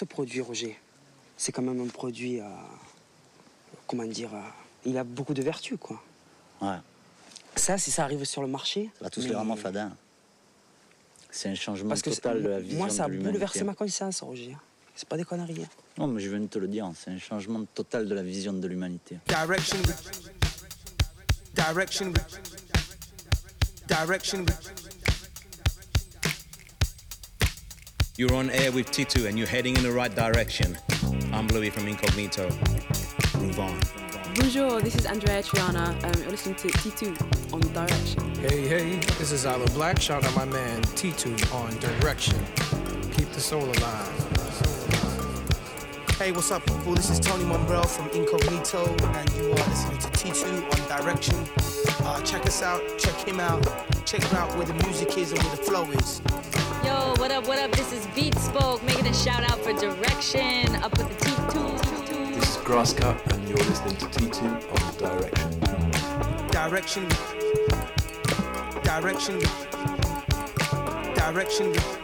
ce produit, Roger, c'est quand même un produit, euh, comment dire, euh, il a beaucoup de vertus, quoi. Ouais, Ça, si ça arrive sur le marché. ça va tous mais- les rendre fadin. C'est un changement Parce que total de la vision moi, ça a de bouleversé ma conscience, Roger. C'est pas des conneries. hein. Non, mais je viens de te le dire, c'est un changement total de la vision de l'humanité. Direction. Direction. Direction. You're on air with Titu and you're heading in the right direction. I'm Louis from Incognito. Move on. Bonjour, this is Andrea Triana. Um, you're listening to T2 on Direction. Hey, hey, this is Isla Black. Shout out my man T2 on Direction. Keep the soul alive. Hey, what's up, people? This is Tony Monbrell from Incognito, and you are listening to T2 on Direction. Uh, check us out, check him out, check him out where the music is and where the flow is. Yo, what up, what up? This is Beat Spoke making a shout out for direction. Up with the T2. This is Grasscut, and you're listening to T2 on Direction. Direction. Direction. Direction.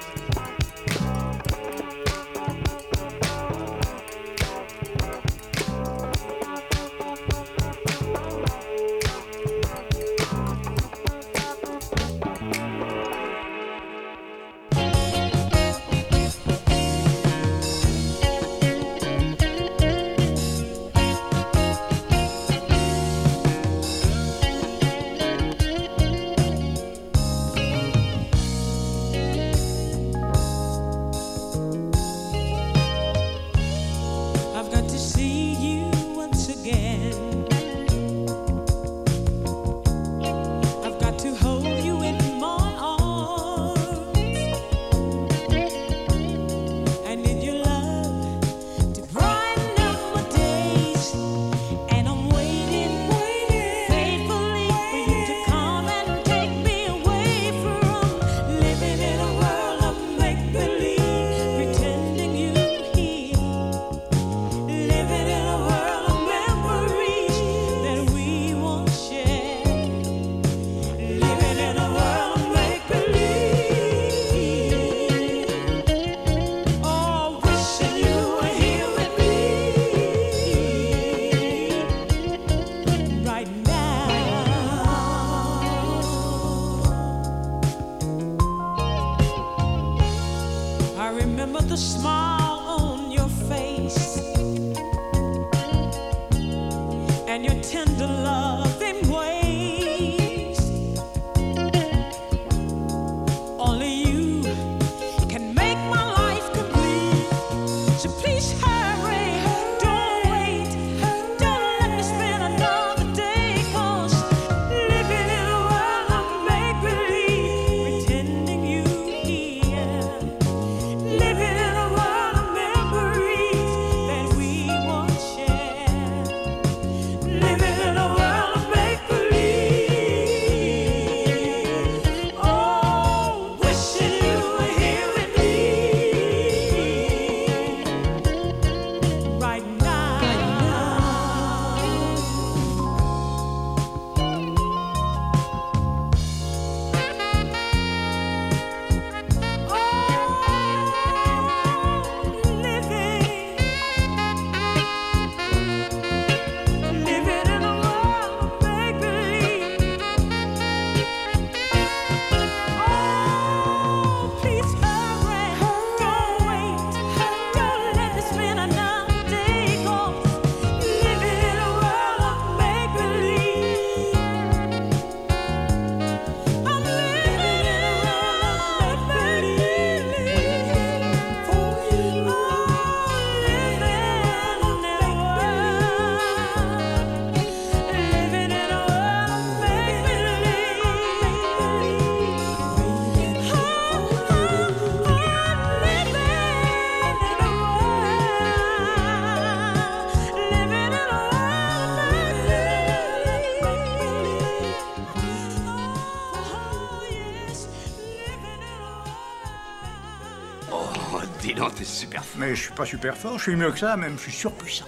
Mais je suis pas super fort, je suis mieux que ça, même, je suis surpuissant.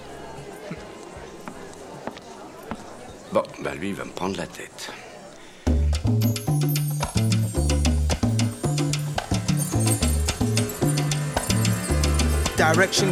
Bon, bah lui, il va me prendre la tête. direction.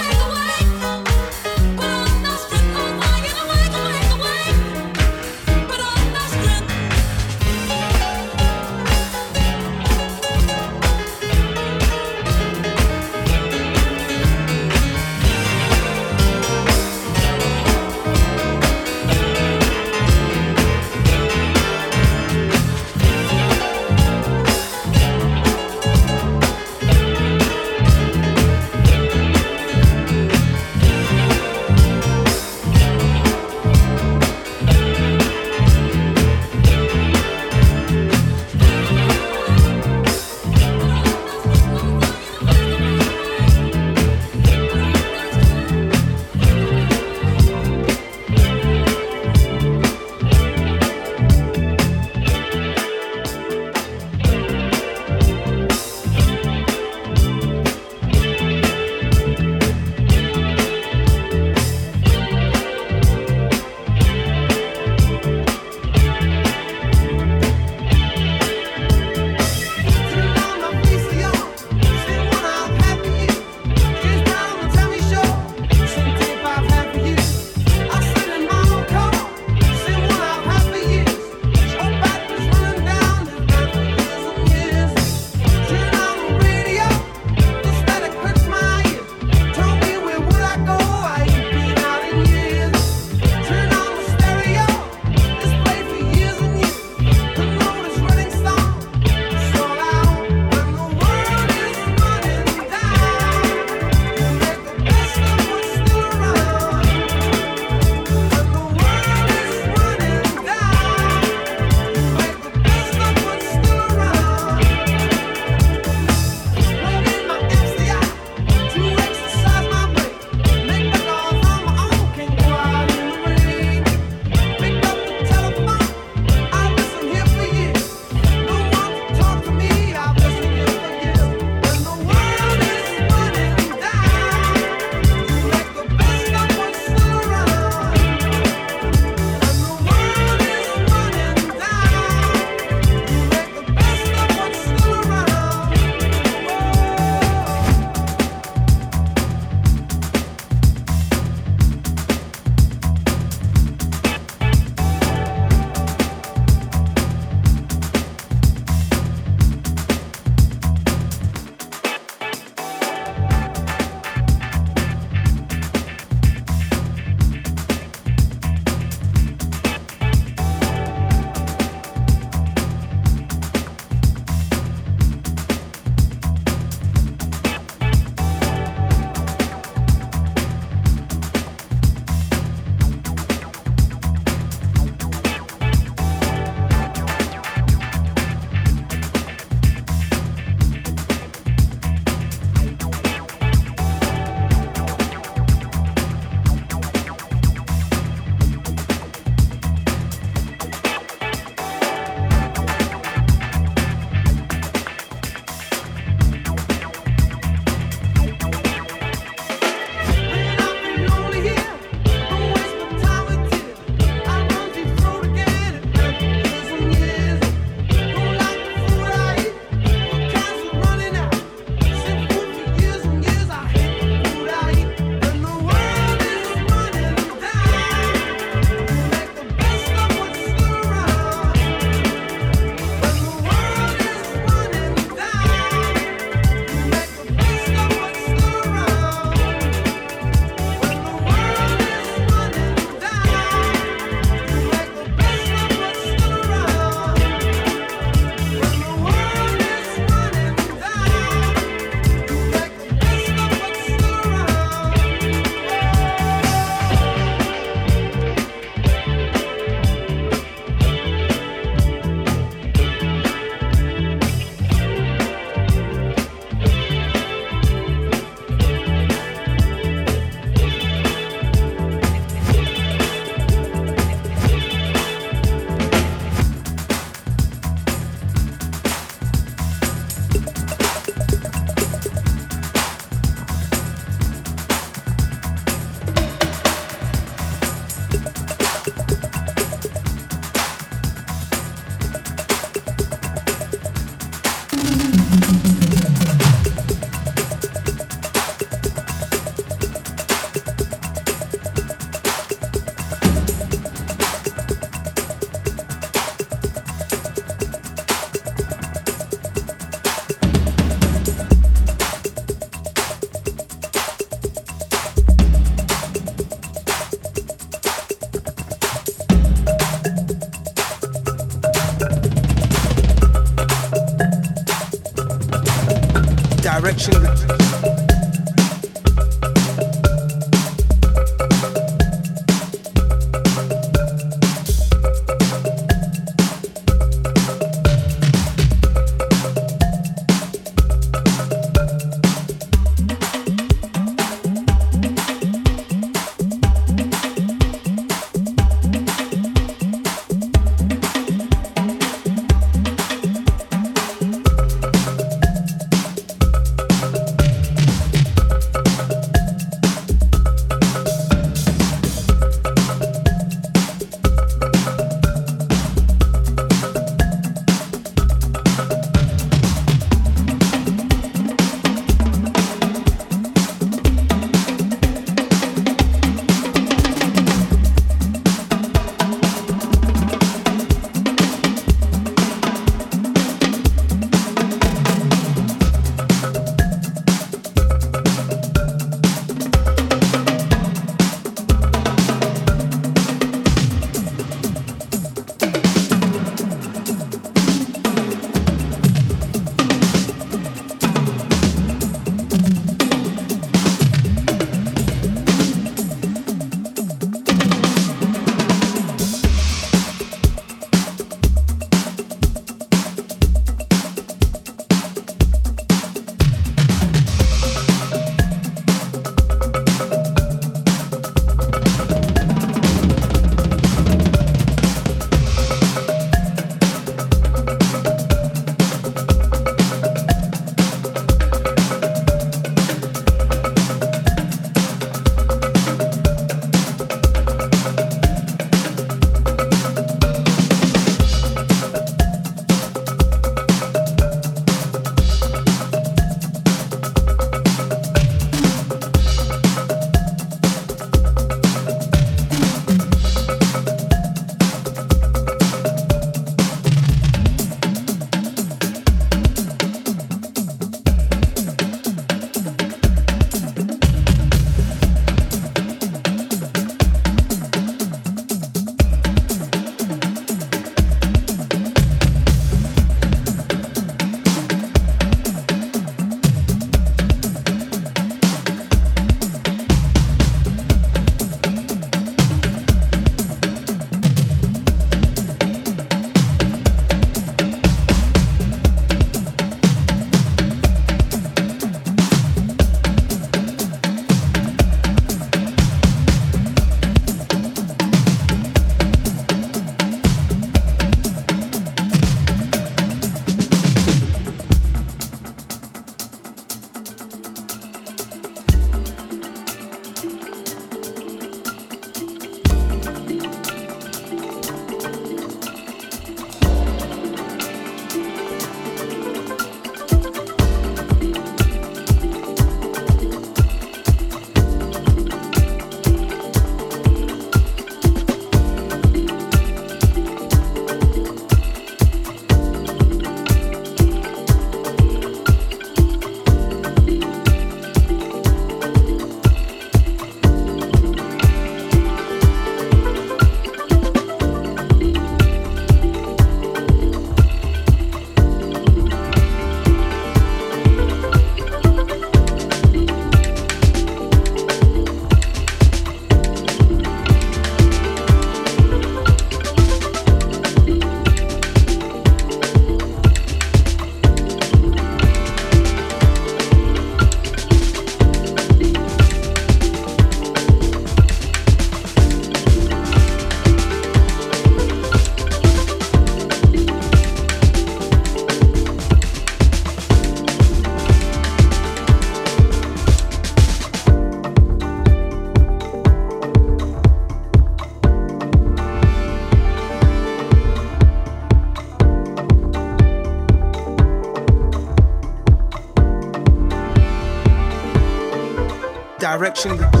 action.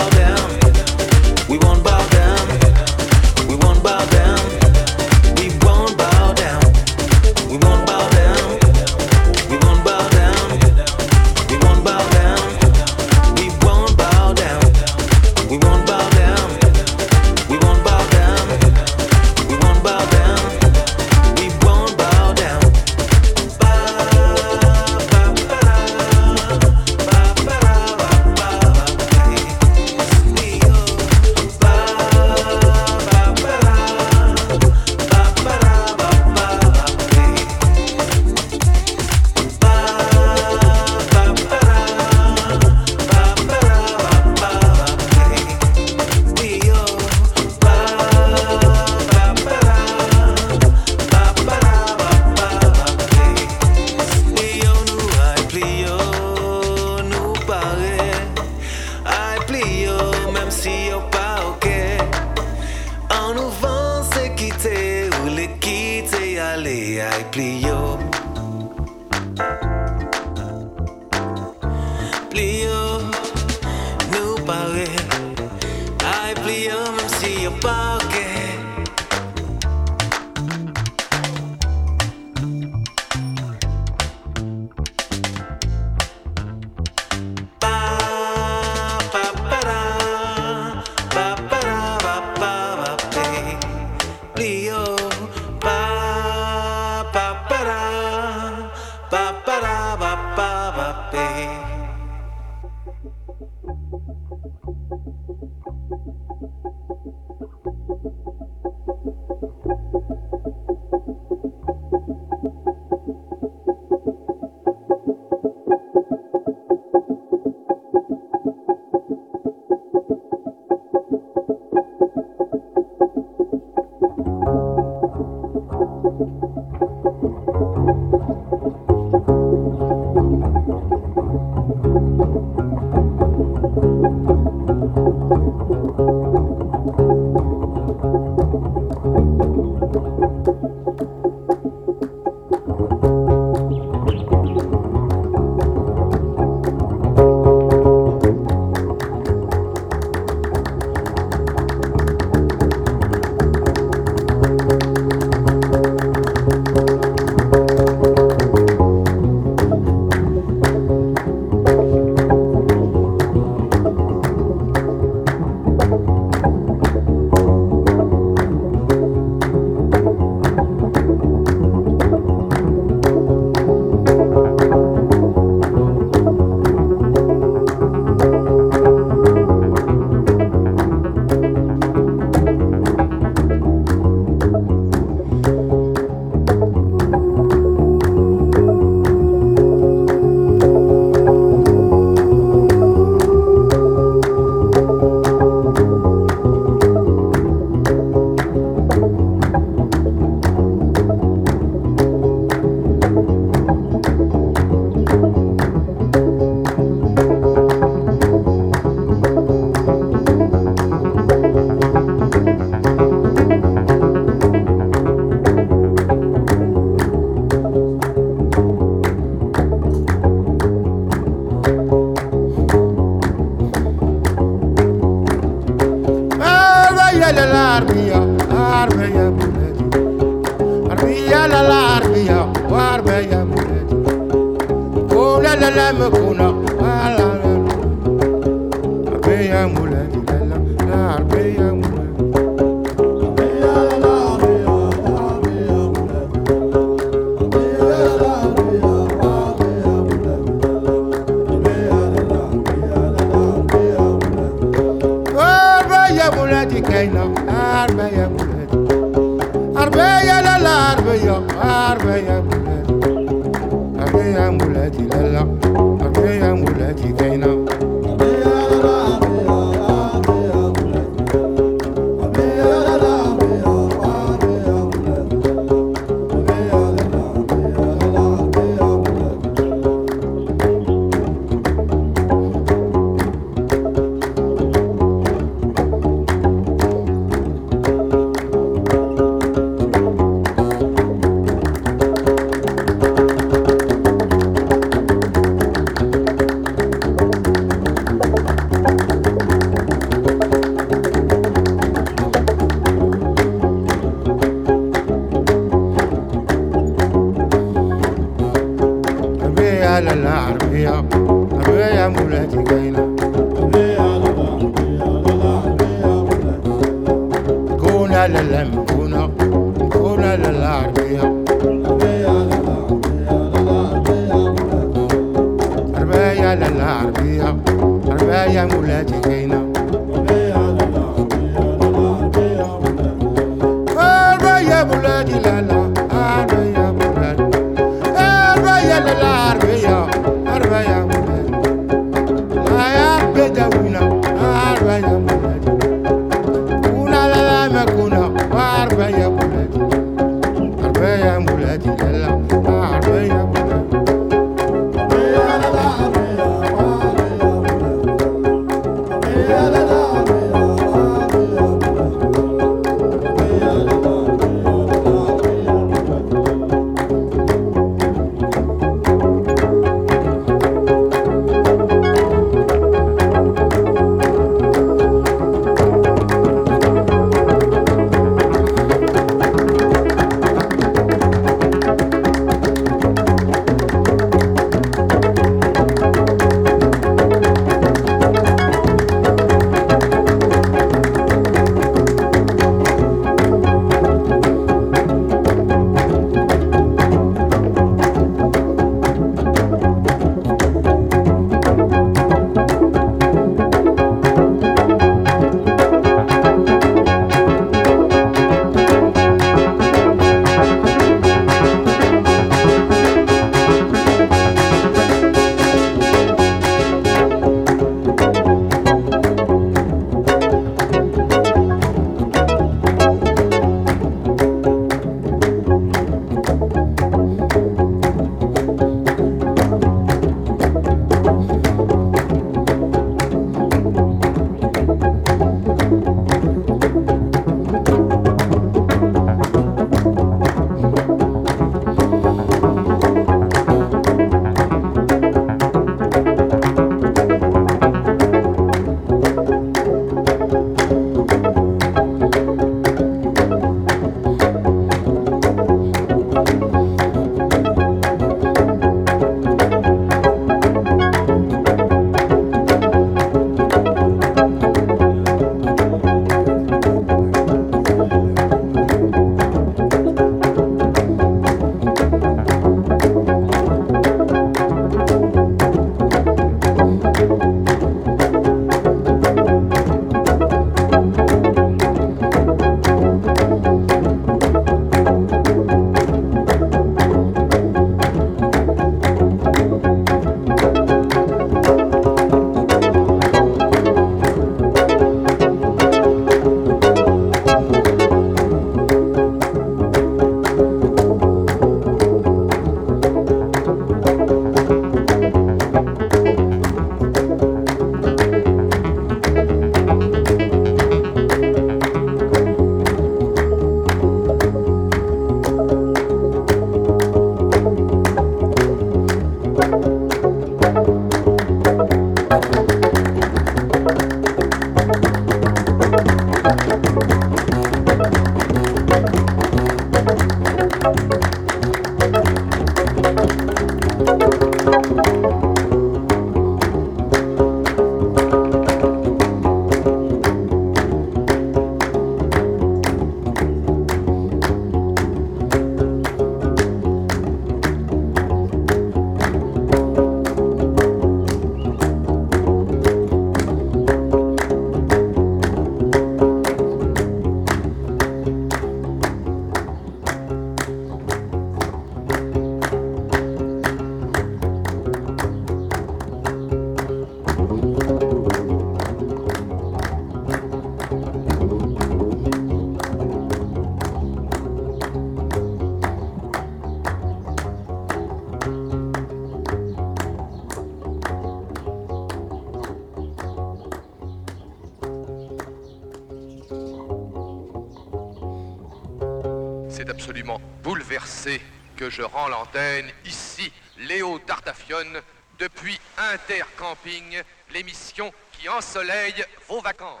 Je rends l'antenne ici, Léo Tartafione, depuis Intercamping, l'émission qui ensoleille vos vacances.